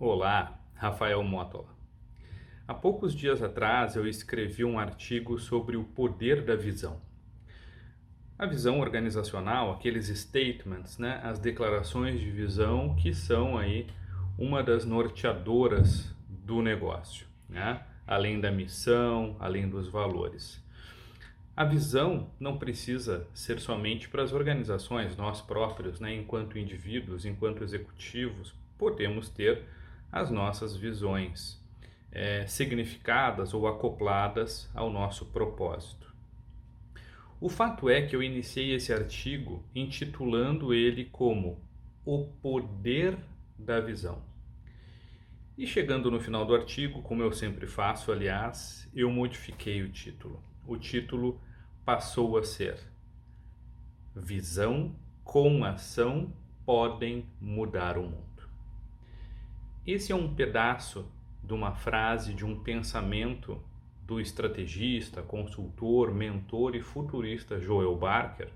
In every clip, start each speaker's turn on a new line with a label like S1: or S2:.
S1: Olá, Rafael Mótola. Há poucos dias atrás eu escrevi um artigo sobre o poder da visão. A visão organizacional, aqueles statements, né, as declarações de visão que são aí uma das norteadoras do negócio, né? além da missão, além dos valores. A visão não precisa ser somente para as organizações, nós próprios, né, enquanto indivíduos, enquanto executivos, podemos ter as nossas visões é, significadas ou acopladas ao nosso propósito. O fato é que eu iniciei esse artigo intitulando ele como O Poder da Visão. E chegando no final do artigo, como eu sempre faço, aliás, eu modifiquei o título. O título passou a ser Visão com ação podem mudar o mundo. Esse é um pedaço de uma frase, de um pensamento do estrategista, consultor, mentor e futurista Joel Barker.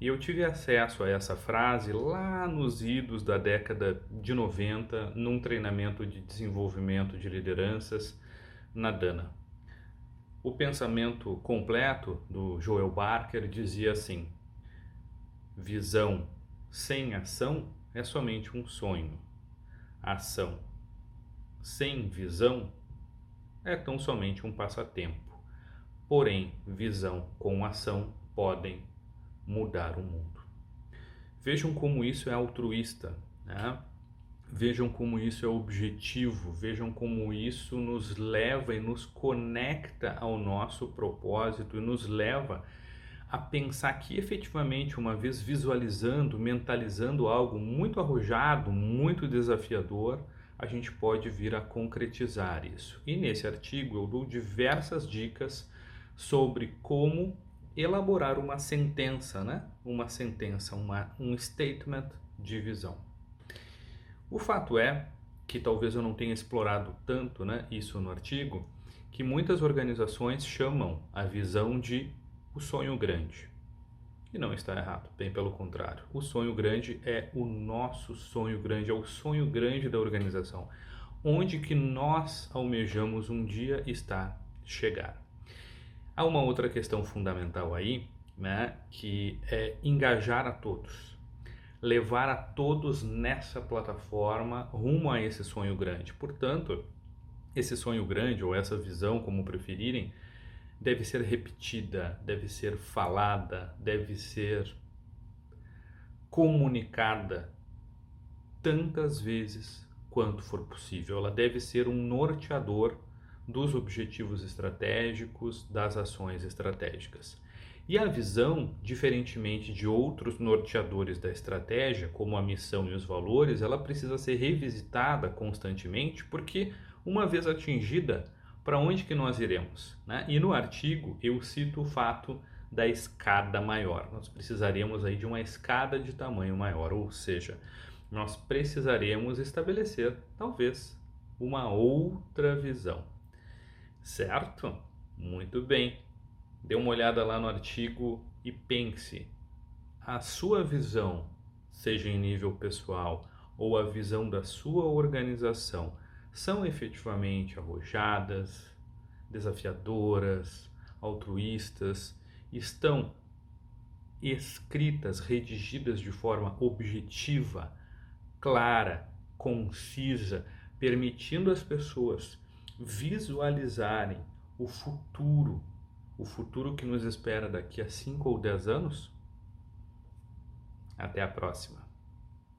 S1: E eu tive acesso a essa frase lá nos idos da década de 90, num treinamento de desenvolvimento de lideranças na Dana. O pensamento completo do Joel Barker dizia assim: visão sem ação é somente um sonho ação sem visão é tão somente um passatempo. Porém, visão com ação podem mudar o mundo. Vejam como isso é altruísta, né? vejam como isso é objetivo, vejam como isso nos leva e nos conecta ao nosso propósito e nos leva a pensar que efetivamente, uma vez visualizando, mentalizando algo muito arrojado, muito desafiador, a gente pode vir a concretizar isso. E nesse artigo eu dou diversas dicas sobre como elaborar uma sentença, né? Uma sentença, uma, um statement de visão. O fato é que talvez eu não tenha explorado tanto, né, isso no artigo, que muitas organizações chamam a visão de o sonho grande. E não está errado, bem pelo contrário. O sonho grande é o nosso sonho grande, é o sonho grande da organização, onde que nós almejamos um dia estar, chegar. Há uma outra questão fundamental aí, né, que é engajar a todos, levar a todos nessa plataforma rumo a esse sonho grande. Portanto, esse sonho grande ou essa visão, como preferirem, deve ser repetida, deve ser falada, deve ser comunicada tantas vezes quanto for possível. Ela deve ser um norteador dos objetivos estratégicos, das ações estratégicas. E a visão, diferentemente de outros norteadores da estratégia, como a missão e os valores, ela precisa ser revisitada constantemente, porque uma vez atingida, para onde que nós iremos? Né? E no artigo eu cito o fato da escada maior. Nós precisaríamos aí de uma escada de tamanho maior, ou seja, nós precisaremos estabelecer talvez uma outra visão. Certo? Muito bem. Dê uma olhada lá no artigo e pense. A sua visão, seja em nível pessoal ou a visão da sua organização, são efetivamente arrojadas, desafiadoras, altruístas, estão escritas, redigidas de forma objetiva, clara, concisa, permitindo às pessoas visualizarem o futuro, o futuro que nos espera daqui a 5 ou 10 anos? Até a próxima.